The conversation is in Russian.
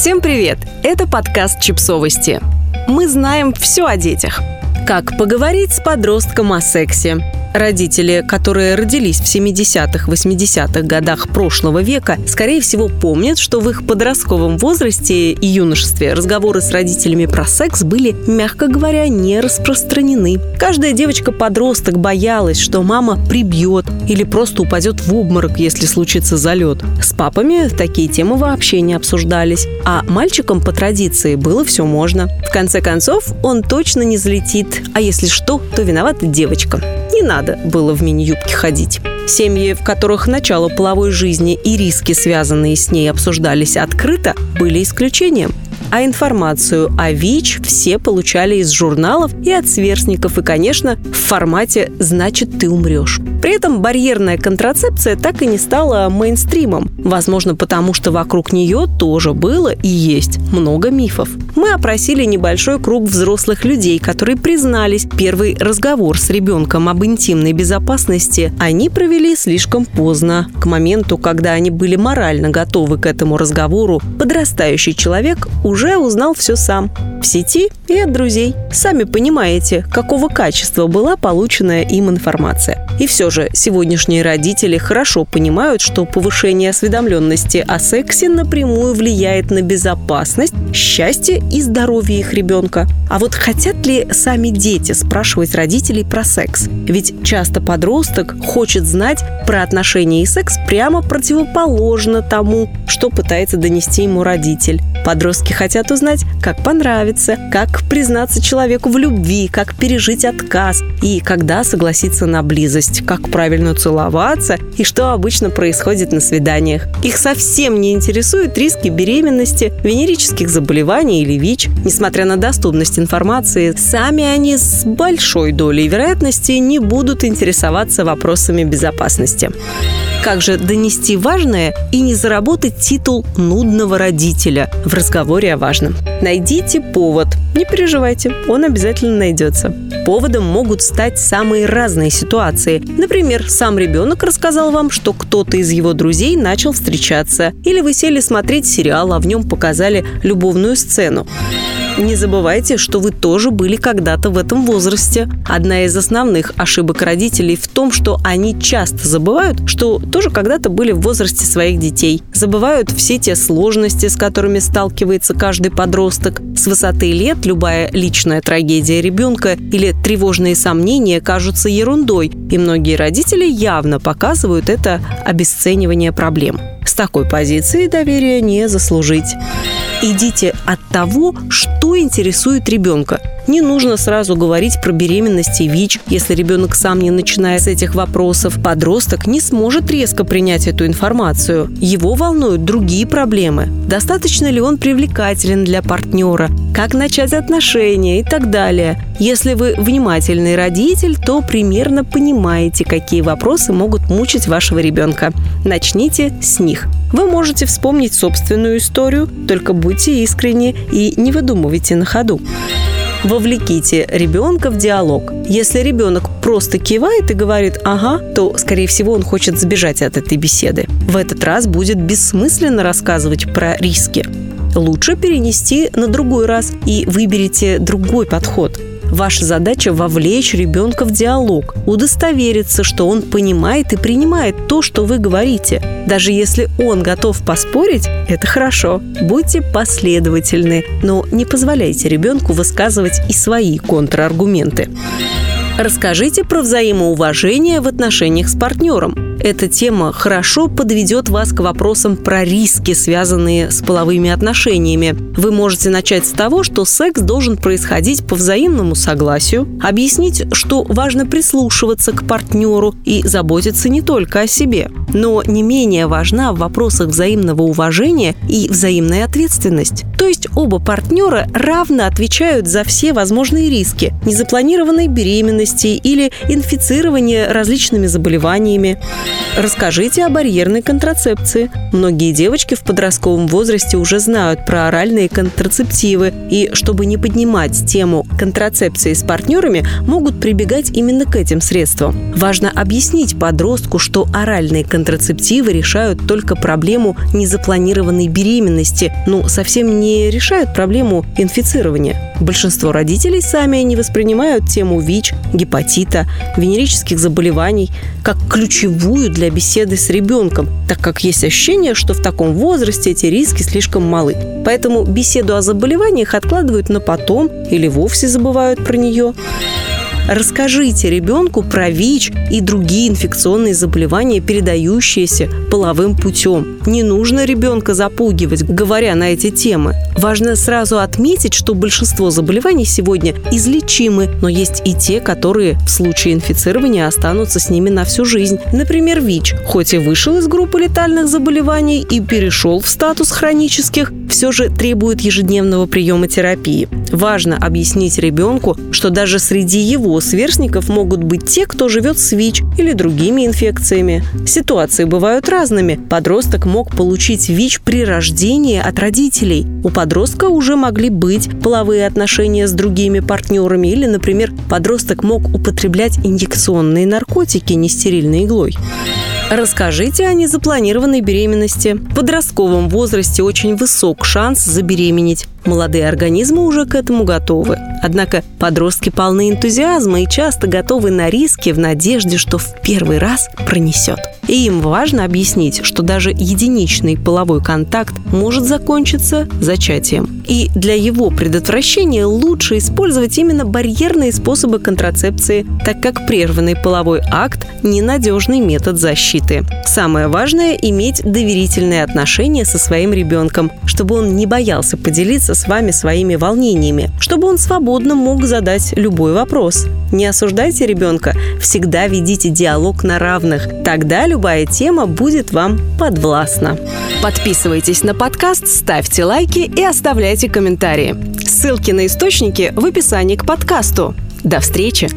Всем привет! Это подкаст «Чипсовости». Мы знаем все о детях. Как поговорить с подростком о сексе, Родители, которые родились в 70-х, 80-х годах прошлого века, скорее всего помнят, что в их подростковом возрасте и юношестве разговоры с родителями про секс были, мягко говоря, не распространены. Каждая девочка-подросток боялась, что мама прибьет или просто упадет в обморок, если случится залет. С папами такие темы вообще не обсуждались. А мальчикам по традиции было все можно. В конце концов, он точно не залетит, а если что, то виновата девочка не надо было в мини-юбке ходить. Семьи, в которых начало половой жизни и риски, связанные с ней, обсуждались открыто, были исключением а информацию о ВИЧ все получали из журналов и от сверстников, и, конечно, в формате «значит, ты умрешь». При этом барьерная контрацепция так и не стала мейнстримом. Возможно, потому что вокруг нее тоже было и есть много мифов. Мы опросили небольшой круг взрослых людей, которые признались, первый разговор с ребенком об интимной безопасности они провели слишком поздно. К моменту, когда они были морально готовы к этому разговору, подрастающий человек уже узнал все сам. В сети и от друзей. Сами понимаете, какого качества была полученная им информация. И все же сегодняшние родители хорошо понимают, что повышение осведомленности о сексе напрямую влияет на безопасность, счастье и здоровье их ребенка. А вот хотят ли сами дети спрашивать родителей про секс? Ведь часто подросток хочет знать про отношения и секс прямо противоположно тому, что пытается донести ему родитель. Подростки хотят узнать, как понравится, как признаться человеку в любви, как пережить отказ и когда согласиться на близость, как правильно целоваться и что обычно происходит на свиданиях. Их совсем не интересуют риски беременности, венерических заболеваний или ВИЧ. Несмотря на доступность информации, сами они с большой долей вероятности не будут интересоваться вопросами безопасности. Как же донести важное и не заработать титул нудного родителя в разговоре о важном? Найдите повод. Не переживайте, он обязательно найдется. Поводом могут стать самые разные ситуации. Например, сам ребенок рассказал вам, что кто-то из его друзей начал встречаться. Или вы сели смотреть сериал, а в нем показали любовную сцену. Не забывайте, что вы тоже были когда-то в этом возрасте. Одна из основных ошибок родителей в том, что они часто забывают, что тоже когда-то были в возрасте своих детей. Забывают все те сложности, с которыми сталкивается каждый подросток. С высоты лет любая личная трагедия ребенка или тревожные сомнения кажутся ерундой, и многие родители явно показывают это обесценивание проблем. С такой позиции доверия не заслужить. Идите от того, что интересует ребенка. Не нужно сразу говорить про беременность и ВИЧ, если ребенок сам не начинает с этих вопросов. Подросток не сможет резко принять эту информацию. Его волнуют другие проблемы. Достаточно ли он привлекателен для партнера? Как начать отношения и так далее. Если вы внимательный родитель, то примерно понимаете, какие вопросы могут мучить вашего ребенка. Начните с них. Вы можете вспомнить собственную историю, только будьте искренни и не выдумывайте на ходу. Вовлеките ребенка в диалог. Если ребенок просто кивает и говорит «ага», то, скорее всего, он хочет сбежать от этой беседы. В этот раз будет бессмысленно рассказывать про риски. Лучше перенести на другой раз и выберите другой подход – Ваша задача – вовлечь ребенка в диалог, удостовериться, что он понимает и принимает то, что вы говорите. Даже если он готов поспорить, это хорошо. Будьте последовательны, но не позволяйте ребенку высказывать и свои контраргументы. Расскажите про взаимоуважение в отношениях с партнером. Эта тема хорошо подведет вас к вопросам про риски, связанные с половыми отношениями. Вы можете начать с того, что секс должен происходить по взаимному согласию, объяснить, что важно прислушиваться к партнеру и заботиться не только о себе. Но не менее важна в вопросах взаимного уважения и взаимная ответственность. То есть оба партнера равно отвечают за все возможные риски незапланированной беременности или инфицирования различными заболеваниями. Расскажите о барьерной контрацепции. Многие девочки в подростковом возрасте уже знают про оральные контрацептивы, и чтобы не поднимать тему контрацепции с партнерами, могут прибегать именно к этим средствам. Важно объяснить подростку, что оральные контрацептивы решают только проблему незапланированной беременности, но совсем не решают проблему инфицирования. Большинство родителей сами не воспринимают тему ВИЧ, гепатита, венерических заболеваний как ключевую для беседы с ребенком, так как есть ощущение, что в таком возрасте эти риски слишком малы. Поэтому беседу о заболеваниях откладывают на потом или вовсе забывают про нее. Расскажите ребенку про ВИЧ и другие инфекционные заболевания, передающиеся половым путем. Не нужно ребенка запугивать, говоря на эти темы. Важно сразу отметить, что большинство заболеваний сегодня излечимы, но есть и те, которые в случае инфицирования останутся с ними на всю жизнь. Например, ВИЧ, хоть и вышел из группы летальных заболеваний и перешел в статус хронических, все же требует ежедневного приема терапии. Важно объяснить ребенку, что даже среди его сверстников могут быть те, кто живет с ВИЧ или другими инфекциями. Ситуации бывают разными. Подросток мог получить ВИЧ при рождении от родителей. У подростка уже могли быть половые отношения с другими партнерами или, например, подросток мог употреблять инъекционные наркотики нестерильной иглой. Расскажите о незапланированной беременности. В подростковом возрасте очень высок шанс забеременеть. Молодые организмы уже к этому готовы. Однако подростки полны энтузиазма и часто готовы на риски в надежде, что в первый раз пронесет. И им важно объяснить, что даже единичный половой контакт может закончиться зачатием. И для его предотвращения лучше использовать именно барьерные способы контрацепции, так как прерванный половой акт – ненадежный метод защиты. Самое важное – иметь доверительные отношения со своим ребенком, чтобы он не боялся поделиться с вами своими волнениями, чтобы он свободно мог задать любой вопрос. Не осуждайте ребенка, всегда ведите диалог на равных. Тогда любая тема будет вам подвластна. Подписывайтесь на подкаст, ставьте лайки и оставляйте комментарии. Ссылки на источники в описании к подкасту. До встречи!